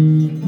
Mm-hmm.